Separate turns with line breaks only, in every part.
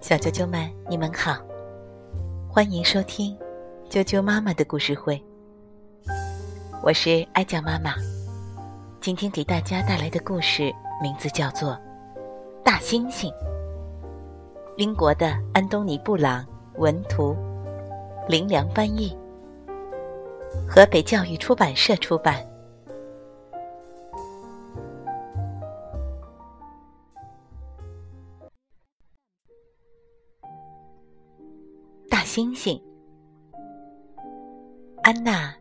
小啾啾们，你们好，欢迎收听啾啾妈妈的故事会。我是艾酱妈妈，今天给大家带来的故事名字叫做《大猩猩》。英国的安东尼·布朗文图，林良翻译，河北教育出版社出版。猩猩，安娜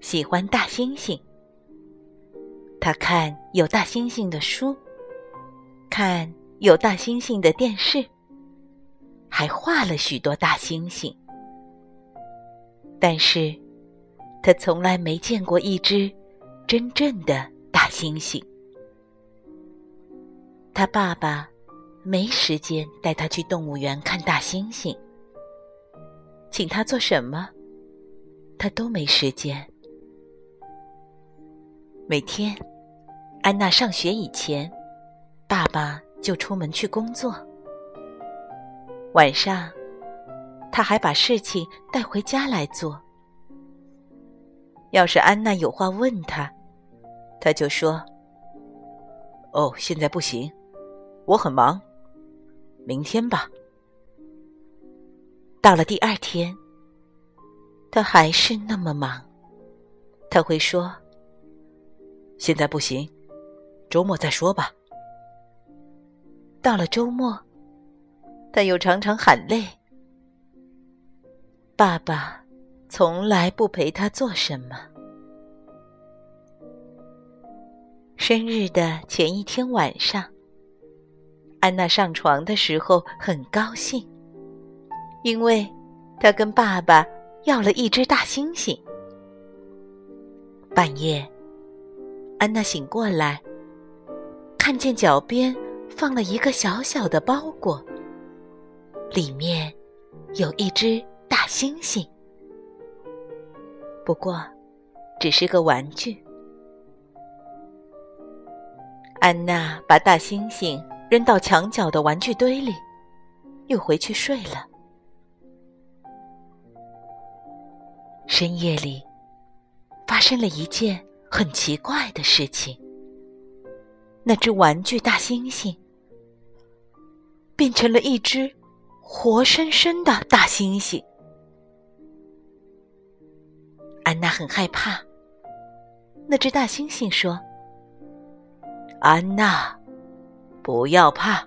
喜欢大猩猩。她看有大猩猩的书，看有大猩猩的电视，还画了许多大猩猩。但是，她从来没见过一只真正的大猩猩。他爸爸没时间带他去动物园看大猩猩。请他做什么，他都没时间。每天，安娜上学以前，爸爸就出门去工作。晚上，他还把事情带回家来做。要是安娜有话问他，他就说：“
哦，现在不行，我很忙，明天吧。”
到了第二天，他还是那么忙。他会说：“
现在不行，周末再说吧。”
到了周末，他又常常喊累。爸爸从来不陪他做什么。生日的前一天晚上，安娜上床的时候很高兴。因为，他跟爸爸要了一只大猩猩。半夜，安娜醒过来，看见脚边放了一个小小的包裹，里面有一只大猩猩。不过，只是个玩具。安娜把大猩猩扔到墙角的玩具堆里，又回去睡了。深夜里，发生了一件很奇怪的事情。那只玩具大猩猩变成了一只活生生的大猩猩。安娜很害怕。那只大猩猩说：“
安娜，不要怕，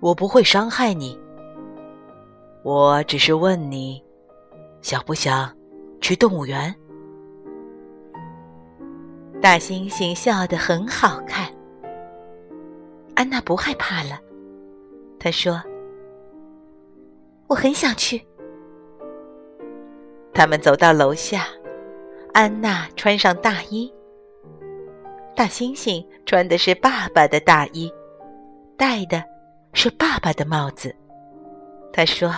我不会伤害你。我只是问你，想不想？”去动物园，
大猩猩笑得很好看。安娜不害怕了，她说：“我很想去。”他们走到楼下，安娜穿上大衣，大猩猩穿的是爸爸的大衣，戴的是爸爸的帽子。他说：“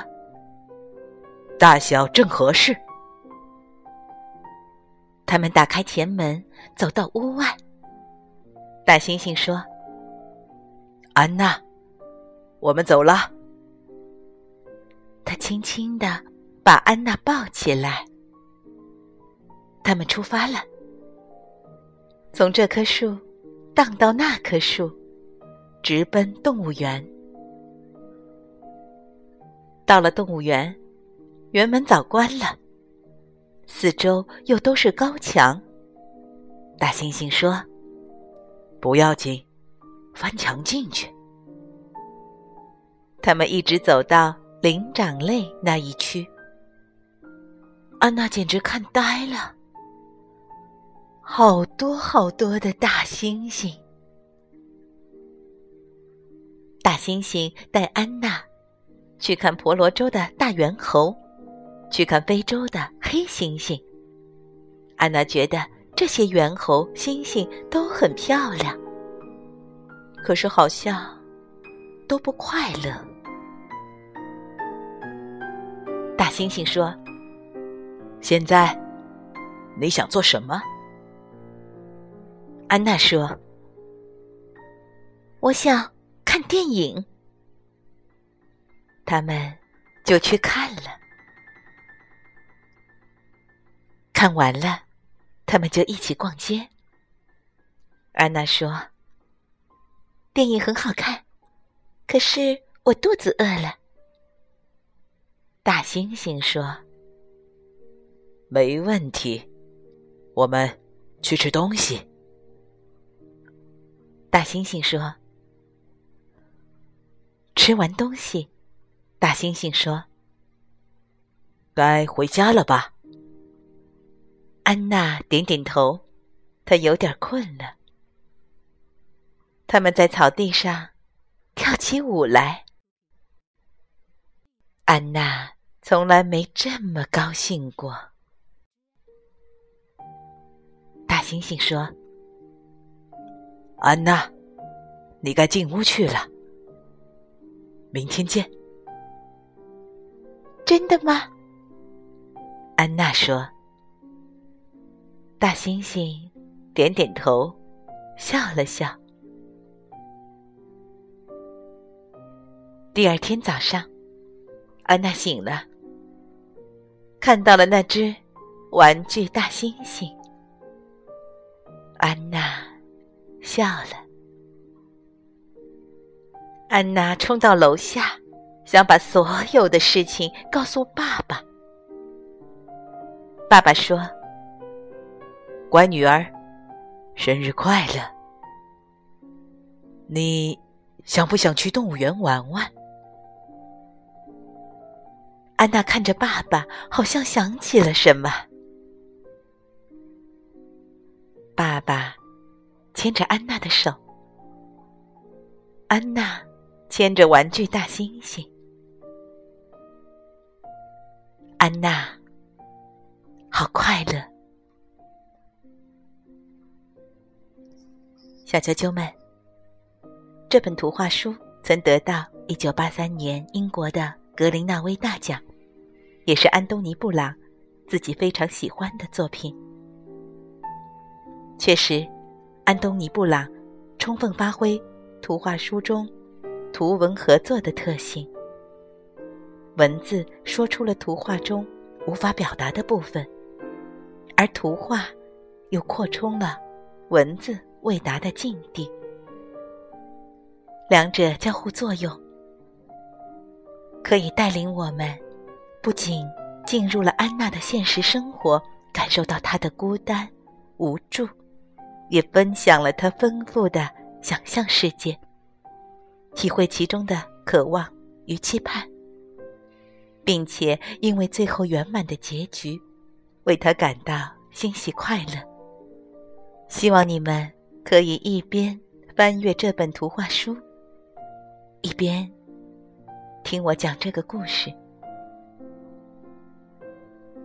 大小正合适。”
他们打开前门，走到屋外。大猩猩说：“
安娜，我们走了。”
他轻轻的把安娜抱起来。他们出发了，从这棵树荡到那棵树，直奔动物园。到了动物园，园门早关了。四周又都是高墙。大猩猩说：“
不要紧，翻墙进去。”
他们一直走到灵长类那一区。安娜简直看呆了，好多好多的大猩猩。大猩猩带安娜去看婆罗洲的大猿猴。去看非洲的黑猩猩。安娜觉得这些猿猴、猩猩都很漂亮，可是好像都不快乐。大猩猩说：“
现在你想做什么？”
安娜说：“我想看电影。他们就去看了。看完了，他们就一起逛街。安娜说：“电影很好看，可是我肚子饿了。”大猩猩说：“
没问题，我们去吃东西。”
大猩猩说：“吃完东西。”大猩猩说：“
该回家了吧？”
安娜点点头，她有点困了。他们在草地上跳起舞来。安娜从来没这么高兴过。大猩猩说：“
安娜，你该进屋去了。明天见。”
真的吗？安娜说。大猩猩点点头，笑了笑。第二天早上，安娜醒了，看到了那只玩具大猩猩。安娜笑了。安娜冲到楼下。想把所有的事情告诉爸爸。爸爸说：“
乖女儿，生日快乐！你想不想去动物园玩玩？”
安娜看着爸爸，好像想起了什么。爸爸牵着安娜的手，安娜牵着玩具大猩猩。安娜，好快乐！小啾啾们，这本图画书曾得到一九八三年英国的格林纳威大奖，也是安东尼·布朗自己非常喜欢的作品。确实，安东尼·布朗充分发挥图画书中图文合作的特性。文字说出了图画中无法表达的部分，而图画又扩充了文字未达的境地，两者交互作用，可以带领我们不仅进入了安娜的现实生活，感受到她的孤单无助，也分享了她丰富的想象世界，体会其中的渴望与期盼。并且因为最后圆满的结局，为他感到欣喜快乐。希望你们可以一边翻阅这本图画书，一边听我讲这个故事。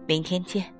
明天见。